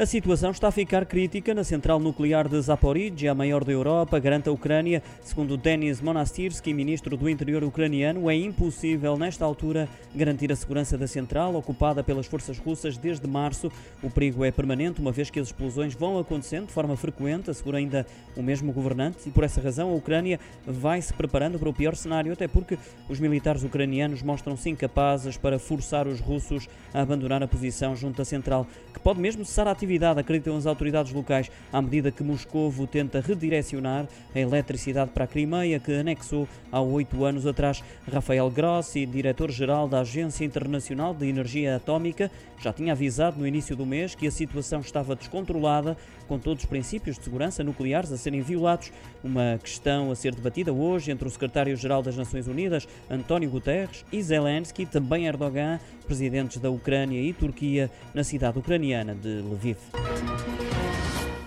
A situação está a ficar crítica na central nuclear de Zaporizhia, a maior da Europa, garante a Ucrânia. Segundo Denis Monastirsky, ministro do Interior ucraniano, é impossível, nesta altura, garantir a segurança da central, ocupada pelas forças russas desde março. O perigo é permanente, uma vez que as explosões vão acontecendo de forma frequente, assegura ainda o mesmo governante, e por essa razão a Ucrânia vai se preparando para o pior cenário, até porque os militares ucranianos mostram-se incapazes para forçar os russos a abandonar a posição junto à central, que pode mesmo cessar a atividade atividade, acreditam as autoridades locais, à medida que Moscovo tenta redirecionar a eletricidade para a Crimeia, que anexou há oito anos atrás. Rafael Grossi, diretor-geral da Agência Internacional de Energia Atómica, já tinha avisado no início do mês que a situação estava descontrolada, com todos os princípios de segurança nucleares a serem violados. Uma questão a ser debatida hoje entre o secretário-geral das Nações Unidas, António Guterres, e Zelensky, também Erdogan, presidentes da Ucrânia e Turquia, na cidade ucraniana de Lviv. life.